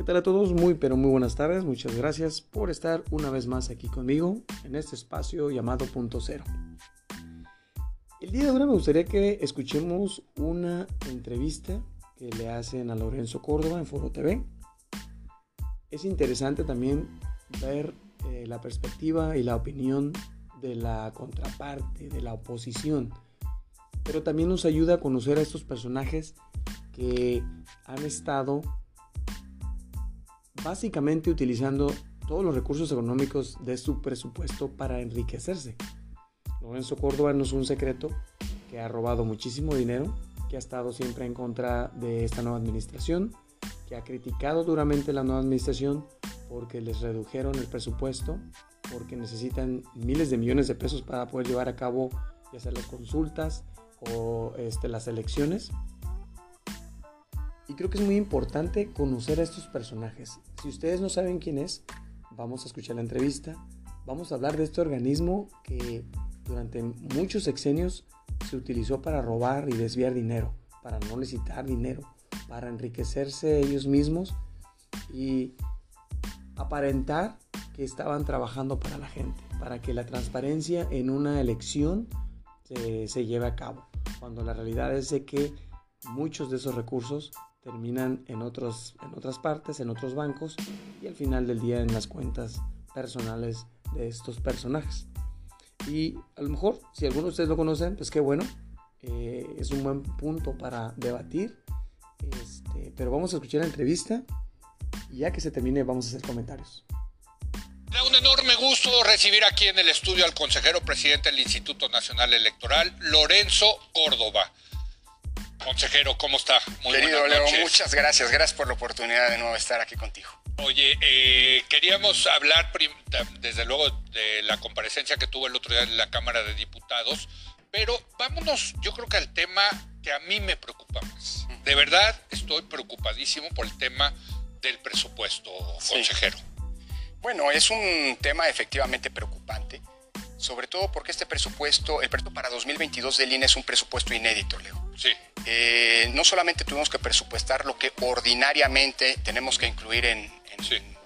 ¿qué tal a todos? Muy, pero muy buenas tardes. Muchas gracias por estar una vez más aquí conmigo en este espacio llamado Punto Cero. El día de hoy me gustaría que escuchemos una entrevista que le hacen a Lorenzo Córdoba en Foro TV. Es interesante también ver eh, la perspectiva y la opinión de la contraparte, de la oposición, pero también nos ayuda a conocer a estos personajes que han estado básicamente utilizando todos los recursos económicos de su presupuesto para enriquecerse. Lorenzo Córdoba no es un secreto que ha robado muchísimo dinero, que ha estado siempre en contra de esta nueva administración, que ha criticado duramente la nueva administración porque les redujeron el presupuesto, porque necesitan miles de millones de pesos para poder llevar a cabo ya sea las consultas o este, las elecciones. Y creo que es muy importante conocer a estos personajes. Si ustedes no saben quién es, vamos a escuchar la entrevista. Vamos a hablar de este organismo que durante muchos sexenios se utilizó para robar y desviar dinero, para no necesitar dinero, para enriquecerse ellos mismos y aparentar que estaban trabajando para la gente, para que la transparencia en una elección se, se lleve a cabo, cuando la realidad es de que muchos de esos recursos terminan en, otros, en otras partes, en otros bancos y al final del día en las cuentas personales de estos personajes. Y a lo mejor, si alguno de ustedes lo conocen, pues qué bueno, eh, es un buen punto para debatir. Este, pero vamos a escuchar la entrevista y ya que se termine vamos a hacer comentarios. Da un enorme gusto recibir aquí en el estudio al consejero presidente del Instituto Nacional Electoral, Lorenzo Córdoba. Consejero, ¿cómo está? Muy Querido Leo, muchas gracias. Gracias por la oportunidad de nuevo estar aquí contigo. Oye, eh, queríamos hablar desde luego de la comparecencia que tuvo el otro día en la Cámara de Diputados, pero vámonos, yo creo que al tema que a mí me preocupa más. De verdad, estoy preocupadísimo por el tema del presupuesto, consejero. Bueno, es un tema efectivamente preocupante, sobre todo porque este presupuesto, el presupuesto para 2022 del INE es un presupuesto inédito, Leo. Sí. Eh, no solamente tuvimos que presupuestar lo que ordinariamente tenemos que incluir en,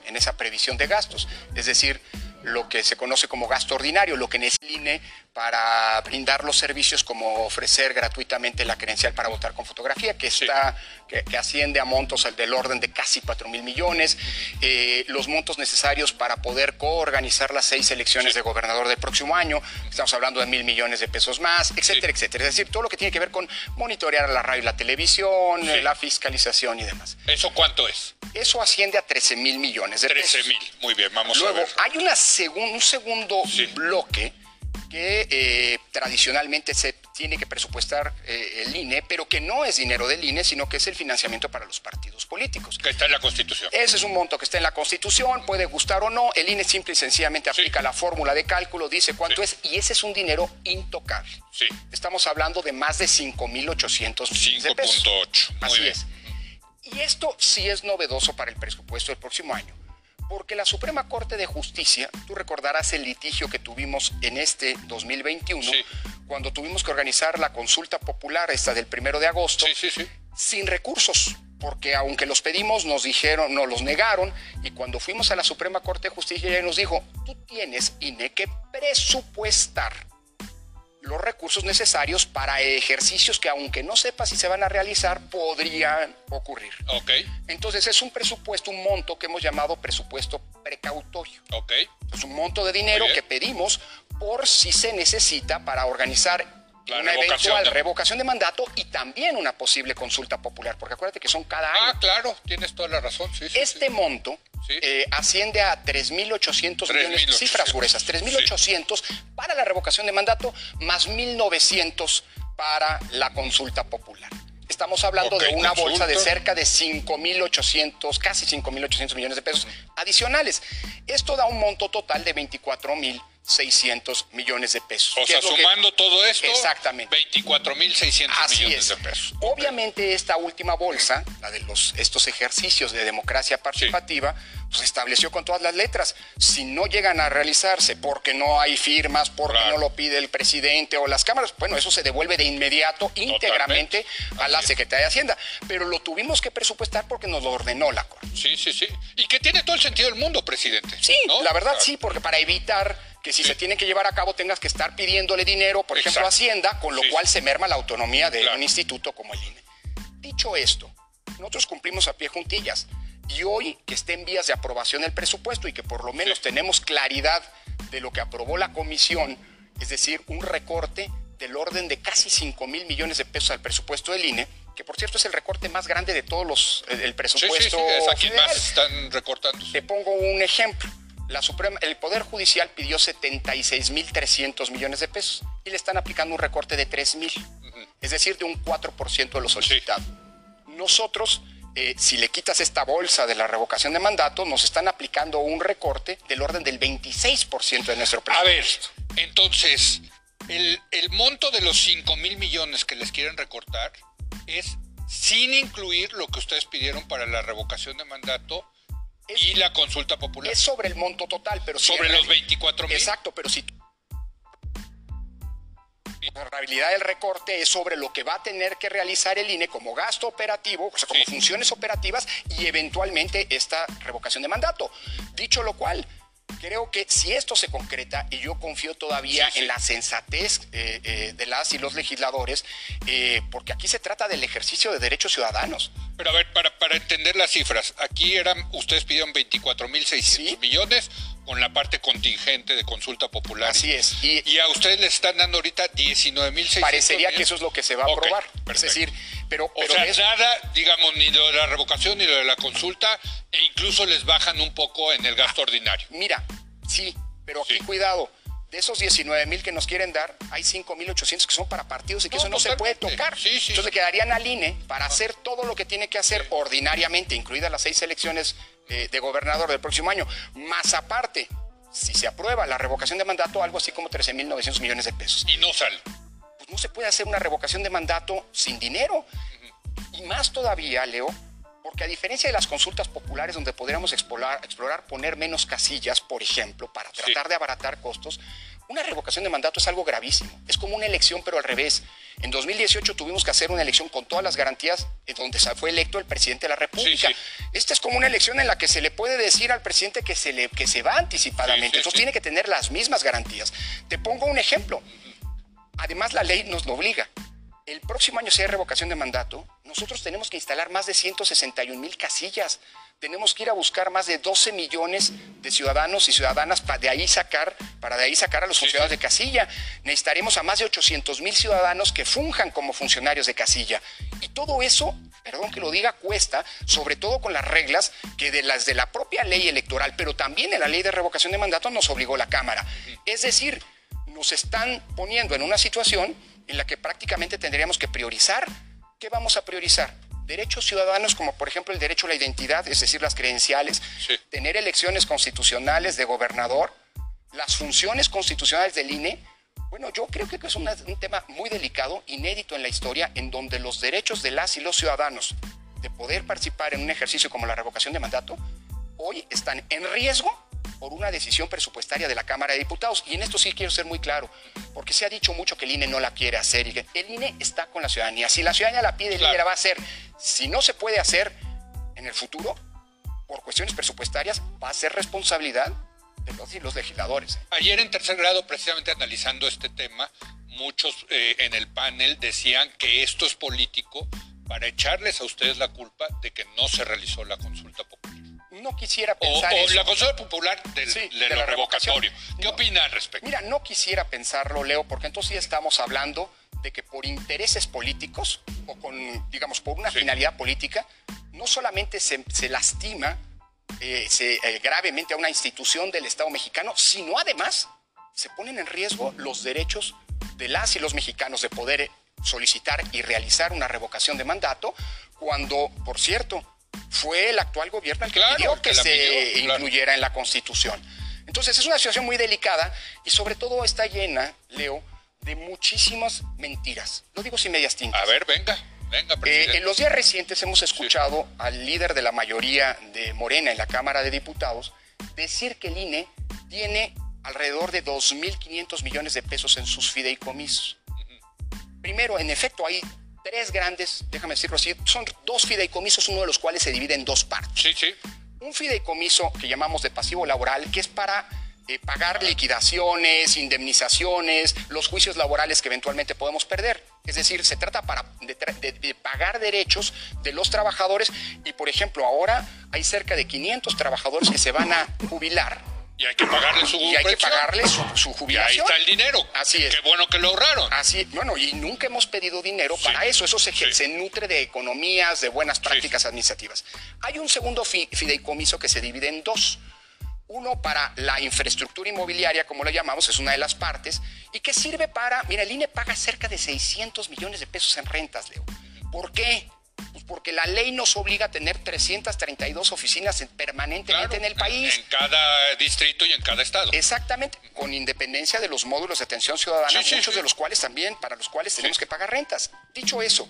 en esa previsión de gastos, es decir, lo que se conoce como gasto ordinario, lo que necesita el INE para brindar los servicios como ofrecer gratuitamente la credencial para votar con fotografía, que, está, que, asciende a montos del orden de casi 4 mil millones, eh, los montos necesarios para poder coorganizar las seis elecciones de gobernador del próximo año, estamos hablando de mil millones de pesos más, etcétera, etcétera. Es decir, todo lo que tiene que ver con monitorear la radio y la televisión, la fiscalización y demás. ¿Eso cuánto es? Eso asciende a 13 mil millones de 13 mil, muy bien, vamos Luego, a ver. hay una un segundo bloque que eh, tradicionalmente se tiene que presupuestar eh, el INE, pero que no es dinero del INE, sino que es el financiamiento para los partidos políticos. Que está en la Constitución. Ese es un monto que está en la Constitución, puede gustar o no. El INE simple y sencillamente aplica la fórmula de cálculo, dice cuánto es, y ese es un dinero intocable. Sí. Estamos hablando de más de 5.800 millones de pesos. 5.8. Así es. Y esto sí es novedoso para el presupuesto del próximo año porque la Suprema Corte de Justicia, tú recordarás el litigio que tuvimos en este 2021, cuando tuvimos que organizar la consulta popular, esta del primero de agosto, sin recursos, porque aunque los pedimos, nos dijeron, nos los negaron, y cuando fuimos a la Suprema Corte de Justicia, ella nos dijo, tú tienes, INE, que presupuestar los recursos necesarios para ejercicios que aunque no sepa si se van a realizar, podrían ocurrir. Ok. Entonces es un presupuesto, un monto que hemos llamado presupuesto precautorio. Ok. Es un monto de dinero que pedimos por si se necesita para organizar una eventual revocación de mandato y también una posible consulta popular, porque acuérdate que son cada año. Ah, claro, tienes toda la razón. este monto eh, asciende a 3.800 millones, cifras gruesas, 3.800 para la revocación de mandato, más 1.900 para la consulta popular. Estamos hablando de una bolsa de cerca de 5.800, casi 5.800 millones de pesos adicionales. Esto da un monto total de 24.000 600 millones de pesos. O sea, sumando todo esto, exactamente. 24 mil 600 millones de pesos. Obviamente esta última bolsa, la de los, estos ejercicios de democracia participativa, pues estableció con todas las letras, si no llegan a realizarse porque no hay firmas, porque no lo pide el presidente o las cámaras, bueno, eso se devuelve de inmediato, íntegramente a la Secretaría de Hacienda. Pero lo tuvimos que presupuestar porque nos lo ordenó la Corte. Sí, sí, sí. Y que tiene todo el sentido del mundo, presidente. Sí, la verdad sí, porque para evitar que si se tienen que llevar a cabo tengas que estar pidiéndole dinero, por ejemplo, a Hacienda, con lo cual se merma la autonomía de un instituto como el INE. Dicho esto, nosotros cumplimos a pie juntillas. Y hoy que esté en vías de aprobación el presupuesto y que por lo menos tenemos claridad de lo que aprobó la comisión, es decir, un recorte del orden de casi 5 mil millones de pesos al presupuesto del INE, que por cierto es el recorte más grande de todos los el presupuesto. Sí, es más están recortando. Te pongo un ejemplo la Suprema, el Poder Judicial pidió 76.300 millones de pesos y le están aplicando un recorte de 3.000, es decir, de un 4% de lo solicitado. Nosotros, eh, si le quitas esta bolsa de la revocación de mandato, nos están aplicando un recorte del orden del 26% de nuestro presupuesto. A ver, entonces, el, el monto de los 5 mil millones que les quieren recortar es sin incluir lo que ustedes pidieron para la revocación de mandato y la consulta popular. Es sobre el monto total, pero sobre los 24 mil. Exacto, pero si la rentabilidad del recorte es sobre lo que va a tener que realizar el INE como gasto operativo, o sea, como funciones operativas y eventualmente esta revocación de mandato. Dicho lo cual, creo que si esto se concreta, y yo confío todavía en la sensatez eh, eh, de las y los legisladores, eh, porque aquí se trata del ejercicio de derechos ciudadanos. Pero a ver, para, para entender las cifras, aquí eran, ustedes pidieron 24.600 millones con la parte contingente de consulta popular. Así es. Y, a ustedes les están dando ahorita 19.600 Parecería que eso es lo que se va a aprobar. es decir, pero... o sea, nada, digamos, ni lo de la revocación ni lo de la consulta, e incluso les bajan un poco en el gasto ordinario. Mira, sí, pero aquí cuidado de esos 19 mil que nos quieren dar, hay 5 mil 800 que son para partidos y que eso no se puede tocar. Entonces le quedarían al INE para hacer todo lo que tiene que hacer ordinariamente, incluidas las seis elecciones eh, de gobernador del próximo año. Más aparte, si se aprueba la revocación de mandato, algo así como 13 mil 900 millones de pesos. Y no sale. Pues no se puede hacer una revocación de mandato sin dinero. Y más todavía, Leo, porque a diferencia de las consultas populares donde podríamos explorar, explorar poner menos casillas, por ejemplo, para tratar de abaratar costos, una revocación de mandato es algo gravísimo. Es como una elección, pero al revés. En 2018 tuvimos que hacer una elección con todas las garantías donde fue electo el presidente de la República. Esta es como una elección en la que se le puede decir al presidente que se, le, que se va anticipadamente. Entonces tiene que tener las mismas garantías. Te pongo un ejemplo. Además, la ley nos lo obliga el próximo año, si hay revocación de mandato, nosotros tenemos que instalar más de 161 mil casillas. Tenemos que ir a buscar más de 12 millones de ciudadanos y ciudadanas para de ahí sacar, para de ahí sacar a los funcionarios de casilla. Necesitaremos a más de 800 mil ciudadanos que funjan como funcionarios de casilla. Y todo eso, perdón que lo diga, cuesta, sobre todo con las reglas que de las de la propia ley electoral, pero también en la ley de revocación de mandato nos obligó la Cámara. Es decir, nos están poniendo en una situación en la que prácticamente tendríamos que priorizar. ¿Qué vamos a priorizar? Derechos ciudadanos como por ejemplo el derecho a la identidad, es decir, las credenciales, tener elecciones constitucionales de gobernador, las funciones constitucionales del INE. Bueno, yo creo que es un tema muy delicado, inédito en la historia, en donde los derechos de las y los ciudadanos de poder participar en un ejercicio como la revocación de mandato, hoy están en riesgo por una decisión presupuestaria de la Cámara de Diputados. Y en esto sí quiero ser muy claro, porque se ha dicho mucho que el INE no la quiere hacer y que el INE está con la ciudadanía. Si la ciudadanía la pide, el INE la va a hacer. Si no se puede hacer en el futuro, por cuestiones presupuestarias, va a ser responsabilidad de los, los legisladores. Ayer en tercer grado, precisamente analizando este tema, muchos eh, en el panel decían que esto es político para echarles a ustedes la culpa de que no se realizó la consulta no quisiera pensar o, la consulta popular del, de, lo revocatorio. ¿Qué opina al respecto? Mira, no quisiera pensarlo, Leo, porque entonces ya estamos hablando de que por intereses políticos o con, digamos, por una finalidad política, no solamente se, lastima eh, eh, gravemente a una institución del Estado mexicano, sino además se ponen en riesgo los derechos de las y los mexicanos de poder solicitar y realizar una revocación de mandato, cuando, por cierto, fue el actual gobierno el que pidió que se incluyera en la Constitución. Entonces es una situación muy delicada y sobre todo está llena, Leo, de muchísimas mentiras. Lo digo sin medias tintas. A ver, venga. Venga, eh, en los días recientes hemos escuchado al líder de la mayoría de Morena en la Cámara de Diputados decir que el INE tiene alrededor de 2.500 millones de pesos en sus fideicomisos. Primero, en efecto, hay tres grandes, déjame decirlo así, son dos fideicomisos, uno de los cuales se divide en dos partes. Sí, sí. Un fideicomiso que llamamos de pasivo laboral, que es para eh, pagar liquidaciones, indemnizaciones, los juicios laborales que eventualmente podemos perder. Es decir, se trata para, de, pagar derechos de los trabajadores y, por ejemplo, ahora hay cerca de 500 trabajadores que se van a jubilar. Y hay que pagarle su Y hay que pagarle su, jubilación. Y ahí está el dinero. Así es. Qué bueno que lo ahorraron. Así, bueno, y nunca hemos pedido dinero para eso. Eso se, se, nutre de economías, de buenas prácticas administrativas. Hay un segundo fideicomiso que se divide en dos. Uno para la infraestructura inmobiliaria, como lo llamamos, es una de las partes, y que sirve para, mira, el INE paga cerca de 600 millones de pesos en rentas, Leo. ¿Por qué? Porque la ley nos obliga a tener 332 oficinas permanentemente en el país. En cada distrito y en cada estado. Exactamente, con independencia de los módulos de atención ciudadana, muchos de los cuales también, para los cuales tenemos que pagar rentas. Dicho eso,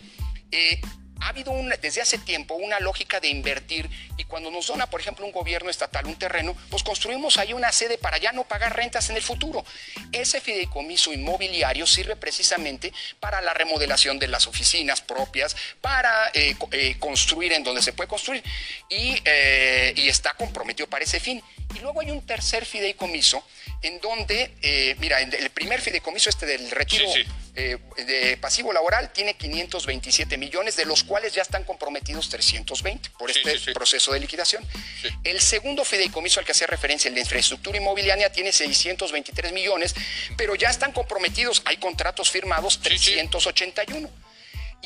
eh, ha habido desde hace tiempo una lógica de invertir y cuando nos dona, por ejemplo, un gobierno estatal un terreno, pues construimos ahí una sede para ya no pagar rentas en el futuro. Ese fideicomiso inmobiliario sirve precisamente para la remodelación de las oficinas propias, para eh, eh, construir en donde se puede construir eh, y está comprometido para ese fin. Y luego hay un tercer fideicomiso en donde, eh, mira, el primer fideicomiso este del retiro eh, de pasivo laboral tiene 527 millones, de los cuales ya están comprometidos 320 por este proceso de liquidación. El segundo fideicomiso al que hacía referencia, el de infraestructura inmobiliaria, tiene 623 millones, pero ya están comprometidos, hay contratos firmados 381.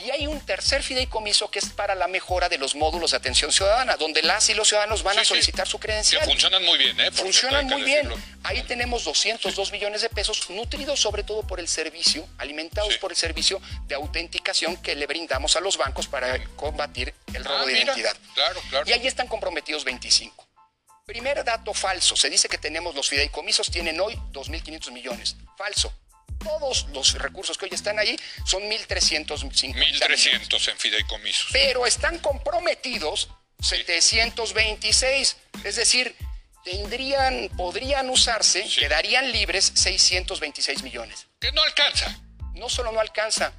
Y hay un tercer fideicomiso que es para la mejora de los módulos de atención ciudadana, donde las y los ciudadanos van a solicitar su credencial. Que funcionan muy bien, ¿eh? funcionan muy bien. Ahí tenemos 202 millones de pesos, nutridos sobre todo por el servicio, alimentados por el servicio de autenticación que le brindamos a los bancos para combatir el robo ah, de identidad. Claro, claro. Y ahí están comprometidos 25. Primer dato falso. Se dice que tenemos los fideicomisos, tienen hoy 2.500 millones. Falso todos los recursos que hoy están ahí son 1.350. 1.300 en fideicomisos. Pero están comprometidos 726. Es decir, tendrían, podrían usarse, quedarían libres 626 millones. Que no alcanza. No solo no alcanza,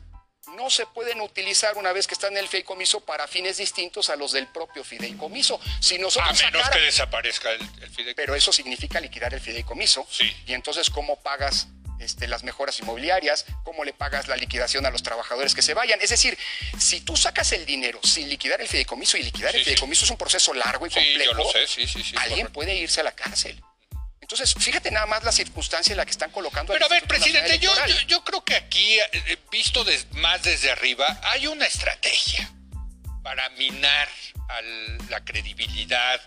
no se pueden utilizar una vez que están en el fideicomiso para fines distintos a los del propio fideicomiso. Si nosotros a menos que desaparezca el, el, fideicomiso. Pero eso significa liquidar el fideicomiso. Sí. Y entonces, ¿cómo pagas este, las mejoras inmobiliarias, cómo le pagas la liquidación a los trabajadores que se vayan. Es decir, si tú sacas el dinero sin liquidar el fideicomiso y liquidar el fideicomiso es un proceso largo y complejo, alguien puede irse a la cárcel. Entonces, fíjate nada más la circunstancia en la que están colocando. Pero a ver, presidente, yo, yo, creo que aquí, eh, visto más desde arriba, hay una estrategia para minar la credibilidad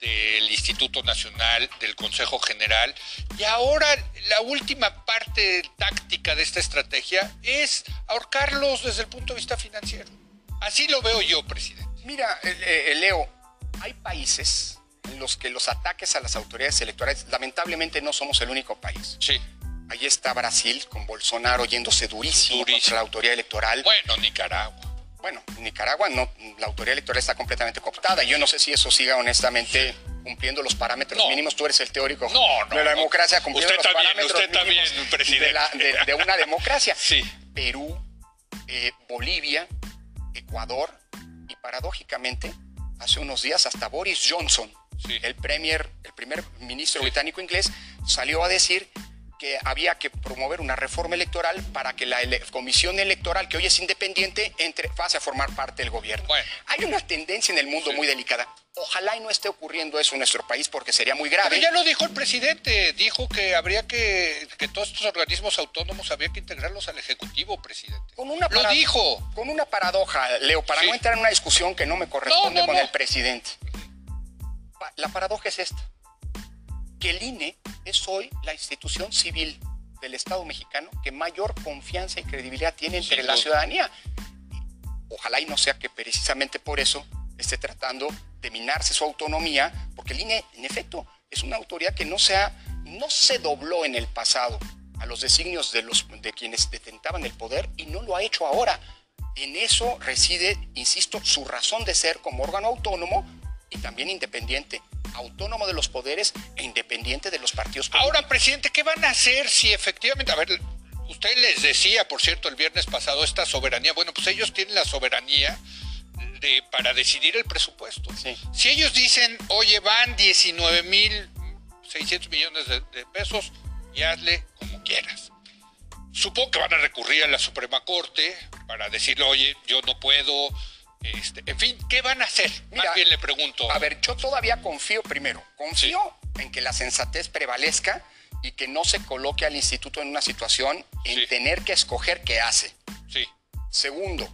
del Instituto Nacional, del Consejo General. Y ahora la última parte táctica de esta estrategia es ahorcarlos desde el punto de vista financiero. Así lo veo yo, presidente. Mira, eh, eh, Leo, hay países en los que los ataques a las autoridades electorales, lamentablemente no somos el único país. Sí. Ahí está Brasil, con Bolsonaro yéndose durísimo, durísimo. contra la autoridad electoral. Bueno, Nicaragua bueno, Nicaragua no, la autoridad electoral está completamente cooptada. Yo no sé si eso siga honestamente cumpliendo los parámetros mínimos. Tú eres el teórico de la democracia, cumpliendo los parámetros mínimos de, una democracia. Sí. Perú, eh, Bolivia, Ecuador y paradójicamente, hace unos días hasta Boris Johnson, el premier, el primer ministro británico inglés, salió a decir que había que promover una reforma electoral para que la comisión electoral, que hoy es independiente, entre, pase a formar parte del gobierno. Hay una tendencia en el mundo muy delicada. Ojalá y no esté ocurriendo eso en nuestro país porque sería muy grave. Pero ya lo dijo el presidente, dijo que habría que, que todos estos organismos autónomos había que integrarlos al Ejecutivo, presidente. Con una lo dijo. Con una paradoja, Leo, para no entrar en una discusión que no me corresponde con el presidente. La paradoja es esta que el INE es hoy la institución civil del Estado mexicano que mayor confianza y credibilidad tiene entre la ciudadanía. Ojalá y no sea que precisamente por eso esté tratando de minarse su autonomía, porque el INE, en efecto, es una autoridad que no, sea, no se dobló en el pasado a los designios de, los, de quienes detentaban el poder y no lo ha hecho ahora. En eso reside, insisto, su razón de ser como órgano autónomo y también independiente, autónomo de los poderes e independiente de los partidos políticos. Ahora, presidente, ¿qué van a hacer si efectivamente, a ver, usted les decía, por cierto, el viernes pasado, esta soberanía, bueno, pues ellos tienen la soberanía de, para decidir el presupuesto. Si ellos dicen, oye, van 19 mil 600 millones de, de pesos y hazle como quieras. Supongo que van a recurrir a la Suprema Corte para decirle, oye, yo no puedo, este, en fin, ¿qué van a hacer? Más bien le pregunto. A ver, yo todavía confío primero, confío en que la sensatez prevalezca y que no se coloque al instituto en una situación en tener que escoger qué hace. Sí. Segundo,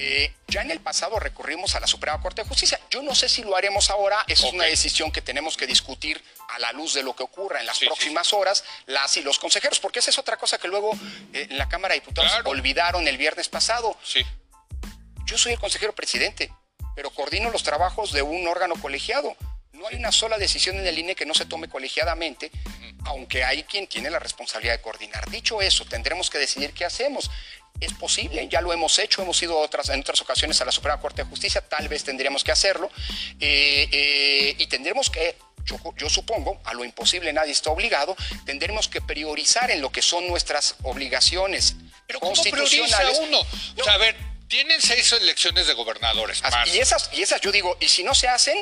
eh, ya en el pasado recurrimos a la Suprema Corte de Justicia. Yo no sé si lo haremos ahora. Esa es una decisión que tenemos que discutir a la luz de lo que ocurra en las próximas horas, las y los consejeros, porque esa es otra cosa que luego eh, en la Cámara de Diputados olvidaron el viernes pasado. Sí. Yo soy el consejero presidente, pero coordino los trabajos de un órgano colegiado. No hay una sola decisión en el INE que no se tome colegiadamente, aunque hay quien tiene la responsabilidad de coordinar. Dicho eso, tendremos que decidir qué hacemos. Es posible, ya lo hemos hecho, hemos ido otras, en otras ocasiones a la Suprema Corte de Justicia, tal vez tendríamos que hacerlo, eh, eh, y tendremos que yo, supongo, a lo imposible nadie está obligado, tendremos que priorizar en lo que son nuestras obligaciones Pero constitucionales. uno? O sea, a ver, tienen seis elecciones de gobernadores. Y esas, y esas yo digo, y si no se hacen,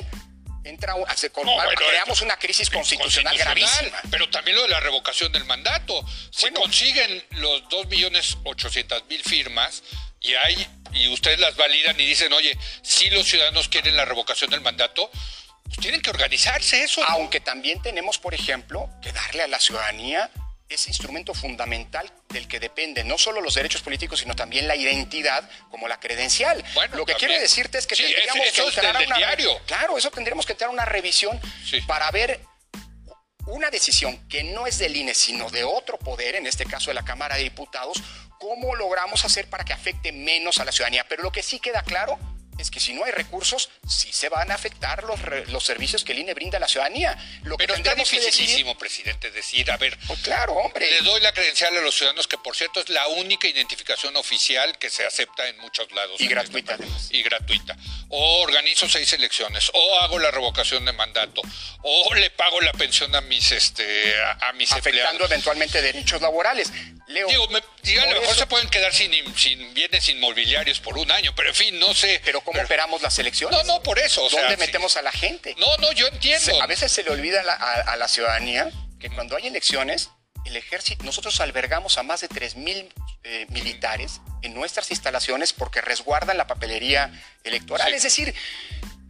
entra creamos una crisis constitucional, gravísima. Pero también lo de la revocación del mandato. Si consiguen los 2.800.000 firmas y hay y ustedes las validan y dicen, oye, si los ciudadanos quieren la revocación del mandato, pues tienen que organizarse eso. Aunque también tenemos, por ejemplo, que darle a la ciudadanía ese instrumento fundamental del que depende no solo los derechos políticos, sino también la identidad como la credencial. Lo que quiero decirte es que tendríamos que entrar a una, diario. Claro, eso tendríamos que entrar a una revisión para ver una decisión que no es del INE, sino de otro poder, en este caso de la Cámara de Diputados, cómo logramos hacer para que afecte menos a la ciudadanía. Pero lo que sí queda claro es que si no hay recursos, sí se van a afectar los, los servicios que el INE brinda a la ciudadanía. Lo Pero está dificilísimo, presidente, decir, a ver, pues claro, hombre. le doy la credencial a los ciudadanos, que por cierto es la única identificación oficial que se acepta en muchos lados. Y gratuita, además. Y gratuita. O organizo seis elecciones, o hago la revocación de mandato, o le pago la pensión a mis, este, a, mis Afectando eventualmente derechos laborales. Leo, Digo, a lo mejor se pueden quedar sin, sin bienes inmobiliarios por un año, pero en fin, no sé. Pero ¿cómo operamos las elecciones? No, no, por eso. ¿Dónde metemos a la gente? No, no, yo entiendo. a veces se le olvida a, la ciudadanía que cuando hay elecciones, el ejército, nosotros albergamos a más de 3.000 eh, militares en nuestras instalaciones porque resguardan la papelería electoral. Es decir,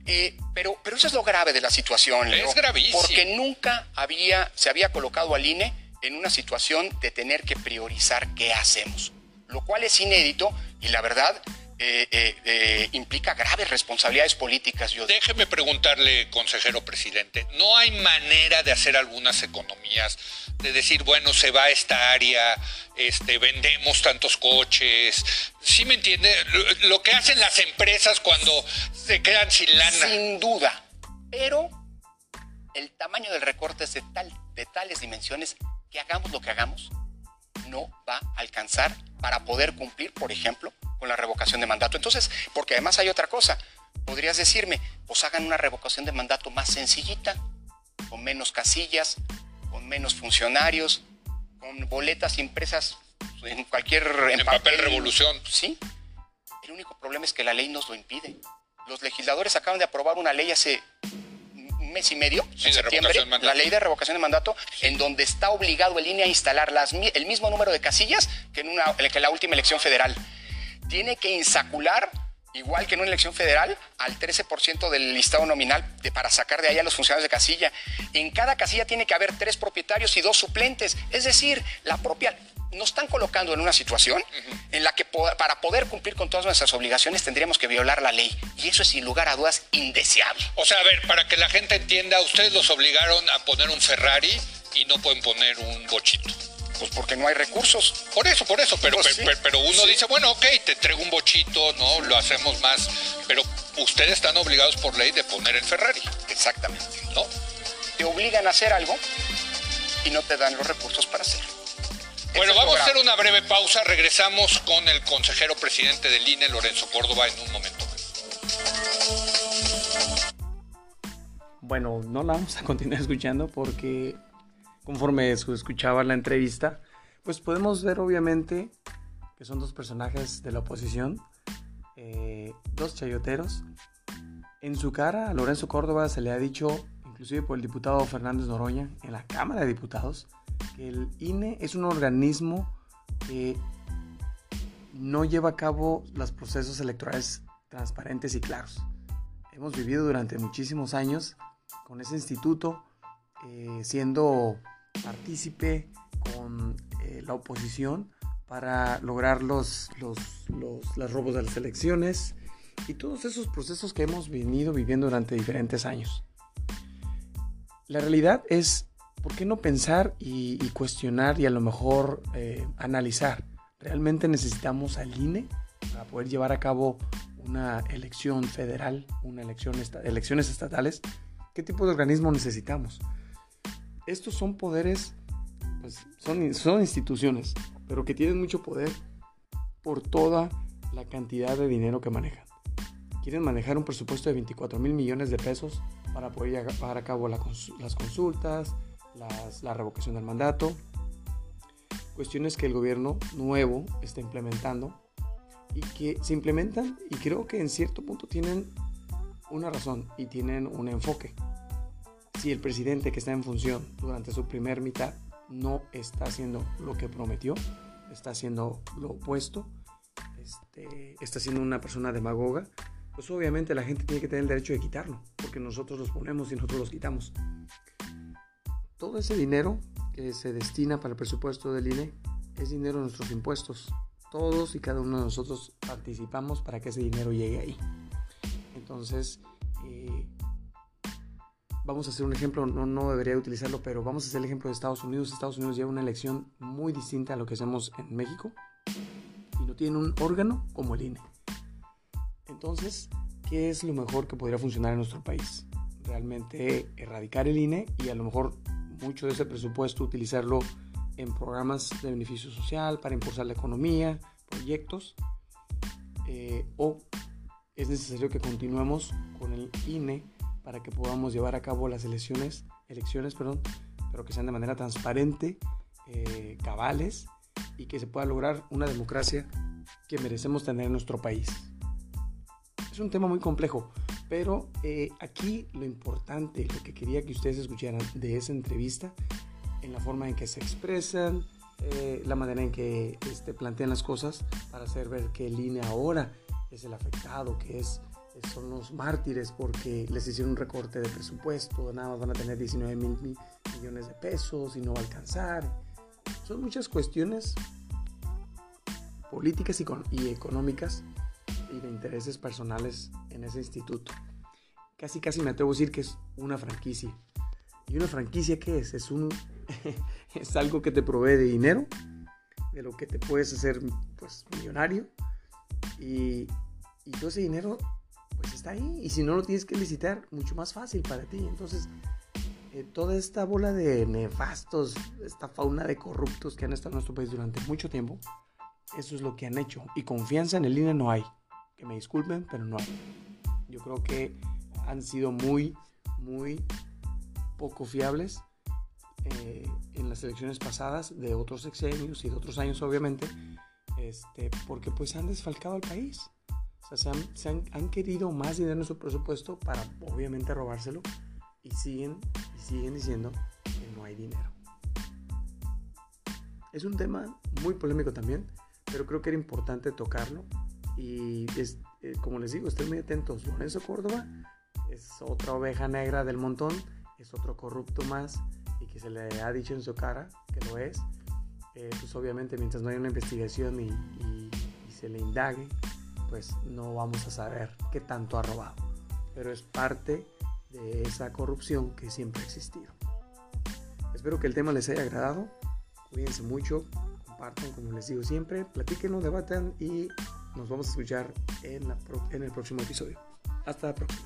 eh, pero, pero eso es lo grave de la situación. Es gravísimo. Porque nunca había, se había colocado al INE en una situación de tener que priorizar qué hacemos, lo cual es inédito y la verdad eh, eh, eh, implica graves responsabilidades políticas. Yo Déjeme preguntarle, consejero presidente, ¿no hay manera de hacer algunas economías, de decir, bueno, se va a esta área, este, vendemos tantos coches? ¿Sí me entiende? Lo, que hacen las empresas cuando se quedan sin lana. Sin duda, pero el tamaño del recorte es de, tal, de tales dimensiones que hagamos lo que hagamos, no va a alcanzar para poder cumplir, por ejemplo, con la revocación de mandato. Entonces, porque además hay otra cosa, podrías decirme, pues hagan una revocación de mandato más sencillita, con menos casillas, con menos funcionarios, con boletas impresas en cualquier... En, papel, revolución. Sí. El único problema es que la ley nos lo impide. Los legisladores acaban de aprobar una ley hace mes y medio, en septiembre, la ley de revocación de mandato, en donde está obligado el INE a instalar las, el mismo número de casillas que en, una, que la última elección federal. Tiene que insacular igual que en una elección federal, al 13% del listado nominal de, para sacar de ahí a los funcionarios de casilla. En cada casilla tiene que haber tres propietarios y dos suplentes. Es decir, la propia, nos están colocando en una situación en la que para poder cumplir con todas nuestras obligaciones tendríamos que violar la ley. Y eso es sin lugar a dudas indeseable. O sea, a ver, para que la gente entienda, ustedes los obligaron a poner un Ferrari y no pueden poner un bochito. Pues porque no hay recursos. Por eso, por eso, pero, pues pero, uno dice, bueno, ok, te entrego un bochito, ¿no? Lo hacemos más, pero ustedes están obligados por ley de poner el Ferrari. Exactamente. ¿No? te obligan a hacer algo y no te dan los recursos para hacerlo. Bueno, vamos a hacer una breve pausa. Regresamos con el consejero presidente del INE, Lorenzo Córdoba, en un momento. Bueno, no la vamos a continuar escuchando porque conforme escuchaba la entrevista, pues podemos ver obviamente que son dos personajes de la oposición, eh, dos chayoteros. En su cara a Lorenzo Córdoba se le ha dicho, inclusive por el diputado Fernández Noroña, en la Cámara de Diputados, que el INE es un organismo que no lleva a cabo los procesos electorales transparentes y claros. Hemos vivido durante muchísimos años con ese instituto, eh, siendo partícipe con eh, la oposición para lograr los, los, los, robos de las elecciones y todos esos procesos que hemos venido viviendo durante diferentes años. La realidad es, ¿por qué no pensar y, cuestionar y a lo mejor eh, analizar? ¿Realmente necesitamos al INE para poder llevar a cabo una elección federal, una elección elecciones estatales? ¿Qué tipo de organismo necesitamos? Estos son poderes, pues son, son instituciones pero que tienen mucho poder por toda la cantidad de dinero que manejan. Quieren manejar un presupuesto de 24 mil millones de pesos para poder llevar a cabo las consultas, la revocación del mandato, cuestiones que el gobierno nuevo está implementando y que se implementan y creo que en cierto punto tienen una razón y tienen un enfoque. Si el presidente que está en función durante su primer mitad no está haciendo lo que prometió, está haciendo lo opuesto, este, está siendo una persona demagoga, pues obviamente la gente tiene que tener el derecho de quitarlo, porque nosotros los ponemos y nosotros los quitamos. Todo ese dinero que se destina para el presupuesto del INE es dinero de nuestros impuestos. Todos y cada uno de nosotros participamos para que ese dinero llegue ahí. Entonces, eh, vamos a hacer un ejemplo, no, no debería utilizarlo, pero vamos a hacer el ejemplo de Estados Unidos. Estados Unidos lleva una elección muy distinta a lo que hacemos en México y no tiene un órgano como el INE. Entonces, ¿qué es lo mejor que podría funcionar en nuestro país? Realmente erradicar el INE y a lo mejor mucho de ese presupuesto utilizarlo en programas de beneficio social para impulsar la economía, proyectos, eh, o es necesario que continuemos con el INE para que podamos llevar a cabo las elecciones, elecciones perdón, pero que sean de manera transparente, eh, cabales y que se pueda lograr una democracia que merecemos tener en nuestro país. Es un tema muy complejo, pero eh, aquí lo importante, lo que quería que ustedes escucharan de esa entrevista, en la forma en que se expresan, eh, la manera en que este, plantean las cosas para hacer ver que INE ahora es el afectado, que es son los mártires porque les hicieron un recorte de presupuesto, nada más van a tener 19 mil millones de pesos y no va a alcanzar. Son muchas cuestiones políticas y, económicas y de intereses personales en ese instituto. Casi, casi me atrevo a decir que es una franquicia. ¿Y una franquicia qué es? Es, es algo que te provee de dinero, de lo que te puedes hacer pues, millonario. Y, y todo ese dinero pues está ahí. Y si no lo tienes que licitar, mucho más fácil para ti. Entonces, eh, toda esta bola de nefastos, esta fauna de corruptos que han estado en nuestro país durante mucho tiempo, eso es lo que han hecho. Y confianza en el INE no hay. Que me disculpen, pero no. Yo creo que han sido muy, muy poco fiables eh, en las elecciones pasadas de otros sexenios y de otros años, obviamente, este, porque pues han desfalcado al país. O sea, se han, querido más dinero en su presupuesto para obviamente robárselo y siguen, y siguen diciendo que no hay dinero. Es un tema muy polémico también, pero creo que era importante tocarlo. Y es, eh, como les digo, estén muy atentos. Lorenzo Córdoba es otra oveja negra del montón, es otro corrupto más y que se le ha dicho en su cara que lo es. Eh, pues obviamente mientras no haya una investigación y, y se le indague, pues no vamos a saber qué tanto ha robado. Pero es parte de esa corrupción que siempre ha existido. Espero que el tema les haya agradado. Cuídense mucho, compartan como les digo siempre, platíquenlo, debatan y nos vamos a escuchar en, en el próximo episodio. Hasta la próxima.